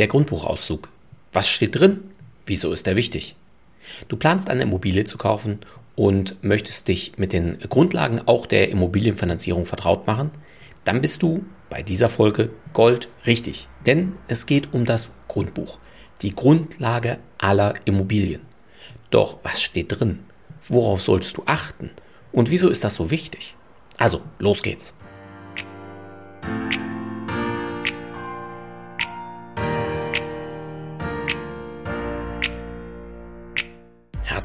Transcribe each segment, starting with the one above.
Der Grundbuchauszug. Was steht drin? Wieso ist er wichtig? Du planst eine Immobilie zu kaufen und möchtest dich mit den Grundlagen auch der Immobilienfinanzierung vertraut machen? Dann bist du bei dieser Folge Gold richtig. Denn es geht um das Grundbuch. Die Grundlage aller Immobilien. Doch was steht drin? Worauf solltest du achten? Und wieso ist das so wichtig? Also, los geht's.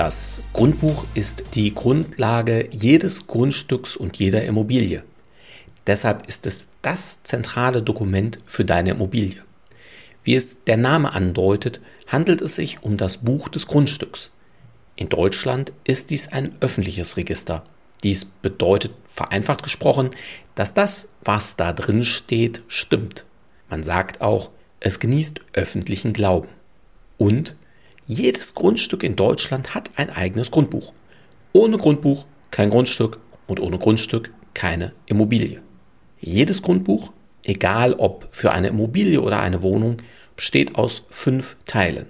Das Grundbuch ist die Grundlage jedes Grundstücks und jeder Immobilie. Deshalb ist es das zentrale Dokument für deine Immobilie. Wie es der Name andeutet, handelt es sich um das Buch des Grundstücks. In Deutschland ist dies ein öffentliches Register. Dies bedeutet vereinfacht gesprochen, dass das, was da drin steht, stimmt. Man sagt auch, es genießt öffentlichen Glauben. Und jedes Grundstück in Deutschland hat ein eigenes Grundbuch. Ohne Grundbuch kein Grundstück und ohne Grundstück keine Immobilie. Jedes Grundbuch, egal ob für eine Immobilie oder eine Wohnung, besteht aus fünf Teilen.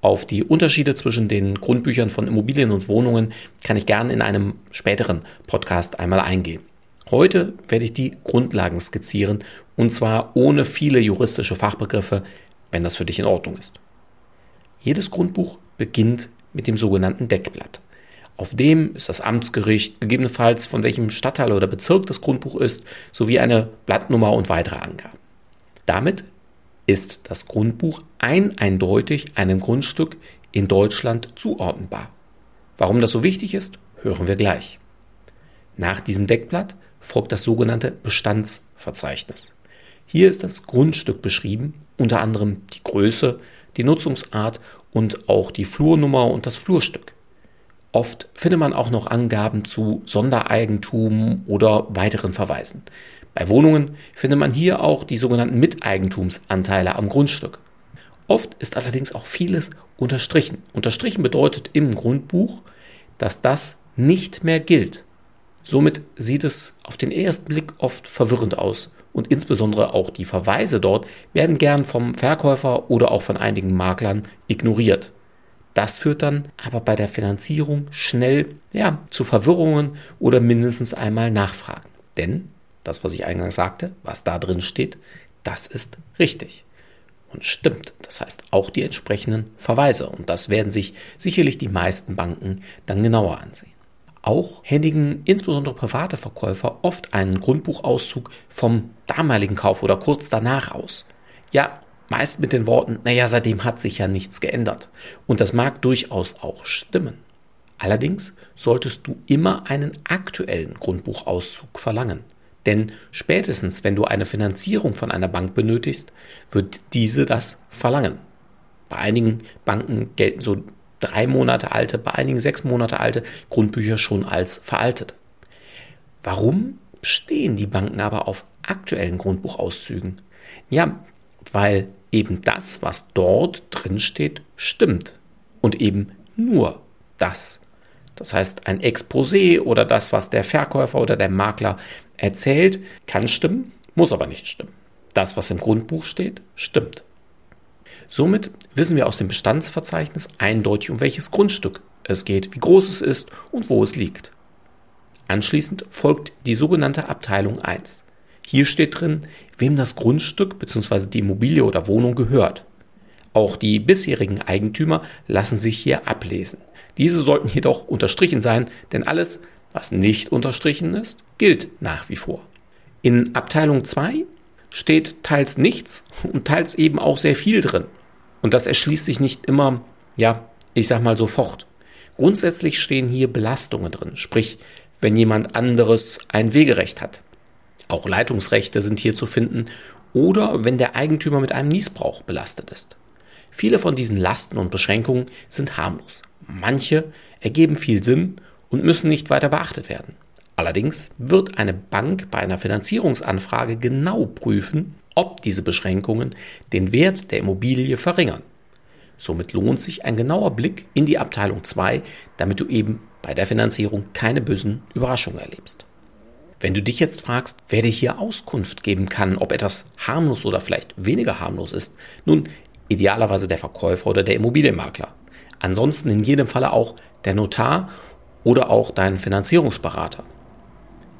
Auf die Unterschiede zwischen den Grundbüchern von Immobilien und Wohnungen kann ich gerne in einem späteren Podcast einmal eingehen. Heute werde ich die Grundlagen skizzieren und zwar ohne viele juristische Fachbegriffe, wenn das für dich in Ordnung ist. Jedes Grundbuch beginnt mit dem sogenannten Deckblatt. Auf dem ist das Amtsgericht, gegebenenfalls von welchem Stadtteil oder Bezirk das Grundbuch ist, sowie eine Blattnummer und weitere Angaben. Damit ist das Grundbuch ein eindeutig einem Grundstück in Deutschland zuordnenbar. Warum das so wichtig ist, hören wir gleich. Nach diesem Deckblatt folgt das sogenannte Bestandsverzeichnis. Hier ist das Grundstück beschrieben, unter anderem die Größe, die Nutzungsart und auch die Flurnummer und das Flurstück. Oft findet man auch noch Angaben zu Sondereigentum oder weiteren Verweisen. Bei Wohnungen findet man hier auch die sogenannten Miteigentumsanteile am Grundstück. Oft ist allerdings auch vieles unterstrichen. Unterstrichen bedeutet im Grundbuch, dass das nicht mehr gilt. Somit sieht es auf den ersten Blick oft verwirrend aus und insbesondere auch die Verweise dort werden gern vom Verkäufer oder auch von einigen Maklern ignoriert. Das führt dann aber bei der Finanzierung schnell ja, zu Verwirrungen oder mindestens einmal Nachfragen. Denn das, was ich eingangs sagte, was da drin steht, das ist richtig und stimmt. Das heißt auch die entsprechenden Verweise. Und das werden sich sicherlich die meisten Banken dann genauer ansehen. Auch händigen insbesondere private Verkäufer oft einen Grundbuchauszug vom damaligen Kauf oder kurz danach aus. Ja, meist mit den Worten, naja, seitdem hat sich ja nichts geändert. Und das mag durchaus auch stimmen. Allerdings solltest du immer einen aktuellen Grundbuchauszug verlangen. Denn spätestens, wenn du eine Finanzierung von einer Bank benötigst, wird diese das verlangen. Bei einigen Banken gelten so drei Monate alte, bei einigen sechs Monate alte Grundbücher schon als veraltet. Warum stehen die Banken aber auf aktuellen Grundbuchauszügen? Ja, weil eben das, was dort drin steht, stimmt. Und eben nur das. Das heißt, ein Exposé oder das, was der Verkäufer oder der Makler erzählt, kann stimmen, muss aber nicht stimmen. Das, was im Grundbuch steht, stimmt. Somit wissen wir aus dem Bestandsverzeichnis eindeutig, um welches Grundstück es geht, wie groß es ist und wo es liegt. Anschließend folgt die sogenannte Abteilung 1. Hier steht drin, wem das Grundstück bzw. die Immobilie oder Wohnung gehört. Auch die bisherigen Eigentümer lassen sich hier ablesen. Diese sollten jedoch unterstrichen sein, denn alles, was nicht unterstrichen ist, gilt nach wie vor. In Abteilung 2 steht teils nichts und teils eben auch sehr viel drin. Und das erschließt sich nicht immer, ja, ich sag mal sofort. Grundsätzlich stehen hier Belastungen drin, sprich, wenn jemand anderes ein Wegerecht hat. Auch Leitungsrechte sind hier zu finden oder wenn der Eigentümer mit einem Niesbrauch belastet ist. Viele von diesen Lasten und Beschränkungen sind harmlos. Manche ergeben viel Sinn und müssen nicht weiter beachtet werden. Allerdings wird eine Bank bei einer Finanzierungsanfrage genau prüfen, ob diese Beschränkungen den Wert der Immobilie verringern. Somit lohnt sich ein genauer Blick in die Abteilung 2, damit du eben bei der Finanzierung keine bösen Überraschungen erlebst. Wenn du dich jetzt fragst, wer dir hier Auskunft geben kann, ob etwas harmlos oder vielleicht weniger harmlos ist, nun idealerweise der Verkäufer oder der Immobilienmakler. Ansonsten in jedem Falle auch der Notar oder auch dein Finanzierungsberater.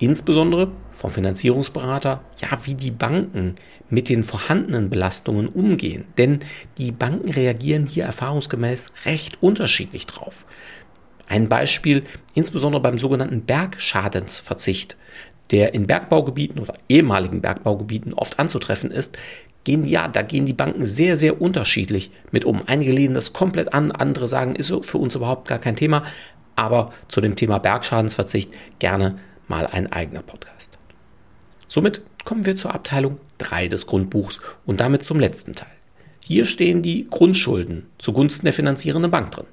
Insbesondere vom Finanzierungsberater, ja, wie die Banken mit den vorhandenen Belastungen umgehen. Denn die Banken reagieren hier erfahrungsgemäß recht unterschiedlich drauf. Ein Beispiel, insbesondere beim sogenannten Bergschadensverzicht, der in Bergbaugebieten oder ehemaligen Bergbaugebieten oft anzutreffen ist, gehen ja, da gehen die Banken sehr, sehr unterschiedlich mit um. Einige lehnen das komplett an, andere sagen, ist für uns überhaupt gar kein Thema. Aber zu dem Thema Bergschadensverzicht gerne mal ein eigener Podcast. Somit kommen wir zur Abteilung 3 des Grundbuchs und damit zum letzten Teil. Hier stehen die Grundschulden zugunsten der finanzierenden Bank drin.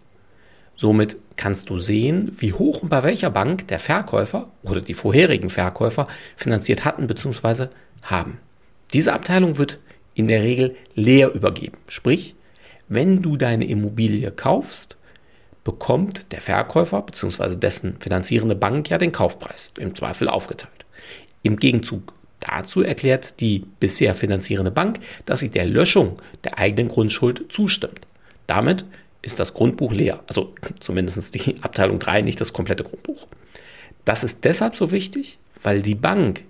Somit kannst du sehen, wie hoch und bei welcher Bank der Verkäufer oder die vorherigen Verkäufer finanziert hatten bzw. haben. Diese Abteilung wird in der Regel leer übergeben. Sprich, wenn du deine Immobilie kaufst, bekommt der Verkäufer bzw. dessen finanzierende Bank ja den Kaufpreis im Zweifel aufgeteilt. Im Gegenzug dazu erklärt die bisher finanzierende Bank, dass sie der Löschung der eigenen Grundschuld zustimmt. Damit ist das Grundbuch leer, also zumindest die Abteilung 3, nicht das komplette Grundbuch. Das ist deshalb so wichtig, weil die Bank,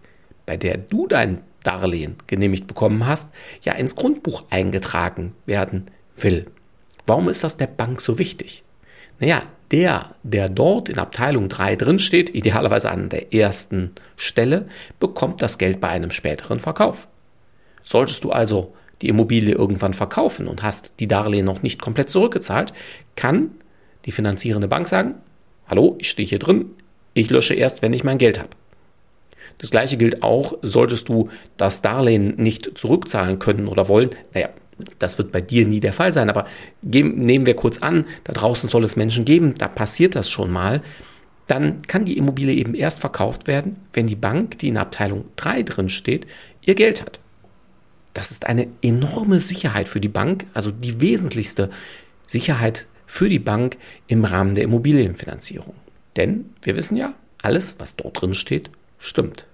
bei der du dein Darlehen genehmigt bekommen hast, ja ins Grundbuch eingetragen werden will. Warum ist das der Bank so wichtig? Naja, der, der dort in Abteilung 3 drinsteht, idealerweise an der ersten Stelle, bekommt das Geld bei einem späteren Verkauf. Solltest du also die Immobilie irgendwann verkaufen und hast die Darlehen noch nicht komplett zurückgezahlt, kann die finanzierende Bank sagen, hallo, ich stehe hier drin, ich lösche erst, wenn ich mein Geld habe. Das gleiche gilt auch, solltest du das Darlehen nicht zurückzahlen können oder wollen, naja, das wird bei dir nie der Fall sein, aber nehmen wir kurz an, da draußen soll es Menschen geben, da passiert das schon mal, dann kann die Immobilie eben erst verkauft werden, wenn die Bank, die in Abteilung 3 drin steht, ihr Geld hat. Das ist eine enorme Sicherheit für die Bank, also die wesentlichste Sicherheit für die Bank im Rahmen der Immobilienfinanzierung. Denn wir wissen ja, alles, was dort drin steht, stimmt.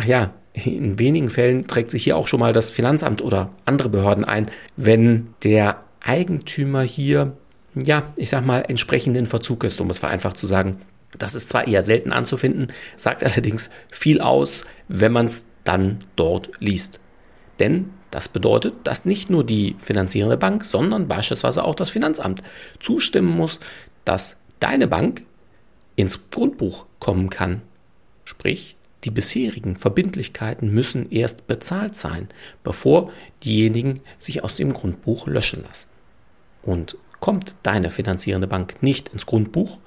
Ach ja, in wenigen Fällen trägt sich hier auch schon mal das Finanzamt oder andere Behörden ein, wenn der Eigentümer hier, ja, ich sag mal, entsprechend in Verzug ist, um es vereinfacht zu sagen. Das ist zwar eher selten anzufinden, sagt allerdings viel aus, wenn man es dann dort liest. Denn das bedeutet, dass nicht nur die finanzierende Bank, sondern beispielsweise auch das Finanzamt zustimmen muss, dass deine Bank ins Grundbuch kommen kann. Sprich, die bisherigen Verbindlichkeiten müssen erst bezahlt sein, bevor diejenigen sich aus dem Grundbuch löschen lassen. Und kommt deine finanzierende Bank nicht ins Grundbuch,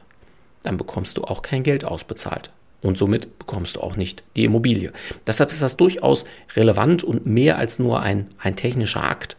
dann bekommst du auch kein Geld ausbezahlt. Und somit bekommst du auch nicht die Immobilie. Deshalb ist das durchaus relevant und mehr als nur ein, ein technischer Akt.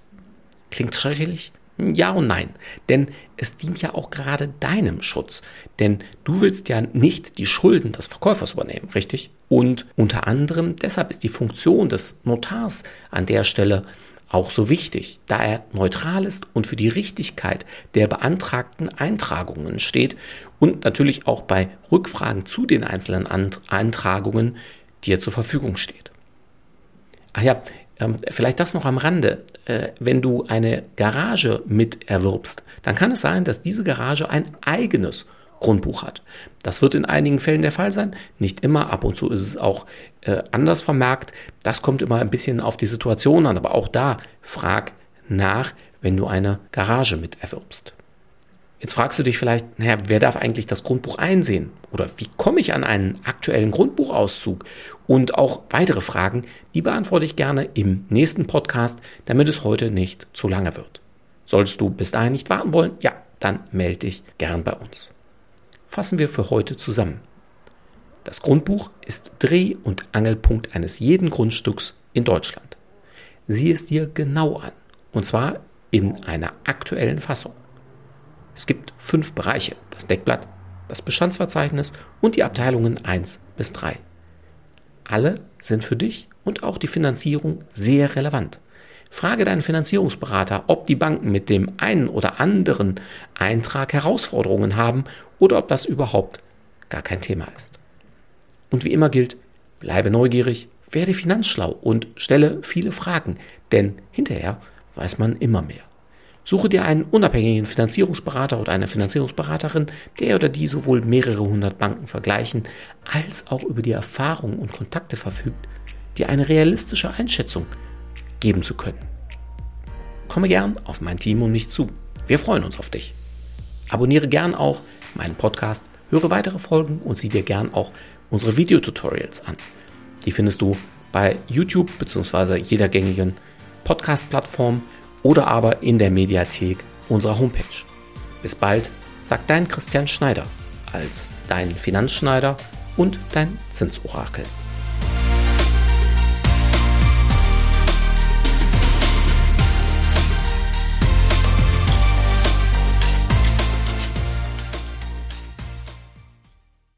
Klingt schrecklich? Ja und nein, denn es dient ja auch gerade deinem Schutz. Denn du willst ja nicht die Schulden des Verkäufers übernehmen, richtig? Und unter anderem deshalb ist die Funktion des Notars an der Stelle auch so wichtig, da er neutral ist und für die Richtigkeit der beantragten Eintragungen steht und natürlich auch bei Rückfragen zu den einzelnen Eintragungen dir zur Verfügung steht. Ach ja, ähm, vielleicht das noch am Rande. Äh, wenn du eine Garage mit erwirbst, dann kann es sein, dass diese Garage ein eigenes Grundbuch hat. Das wird in einigen Fällen der Fall sein, nicht immer, ab und zu ist es auch äh, anders vermerkt. Das kommt immer ein bisschen auf die Situation an, aber auch da frag nach, wenn du eine Garage mit erwirbst. Jetzt fragst du dich vielleicht, naja, wer darf eigentlich das Grundbuch einsehen? Oder wie komme ich an einen aktuellen Grundbuchauszug? Und auch weitere Fragen, die beantworte ich gerne im nächsten Podcast, damit es heute nicht zu lange wird. Solltest du bis dahin nicht warten wollen, ja, dann melde dich gern bei uns. Fassen wir für heute zusammen. Das Grundbuch ist Dreh- und Angelpunkt eines jeden Grundstücks in Deutschland. Sieh es dir genau an. Und zwar in einer aktuellen Fassung. Es gibt fünf Bereiche, das Deckblatt, das Bestandsverzeichnis und die Abteilungen 1 bis 3. Alle sind für dich und auch die Finanzierung sehr relevant. Frage deinen Finanzierungsberater, ob die Banken mit dem einen oder anderen Eintrag Herausforderungen haben oder ob das überhaupt gar kein Thema ist. Und wie immer gilt, bleibe neugierig, werde finanzschlau und stelle viele Fragen, denn hinterher weiß man immer mehr. Suche dir einen unabhängigen Finanzierungsberater oder eine Finanzierungsberaterin, der oder die sowohl mehrere hundert Banken vergleichen, als auch über die Erfahrungen und Kontakte verfügt, dir eine realistische Einschätzung geben zu können. Komme gern auf mein Team und mich zu. Wir freuen uns auf dich. Abonniere gern auch meinen Podcast, höre weitere Folgen und sieh dir gern auch unsere Videotutorials an. Die findest du bei YouTube bzw. jeder gängigen Podcast-Plattform oder aber in der Mediathek unserer Homepage. Bis bald, sagt dein Christian Schneider als dein Finanzschneider und dein Zinsorakel.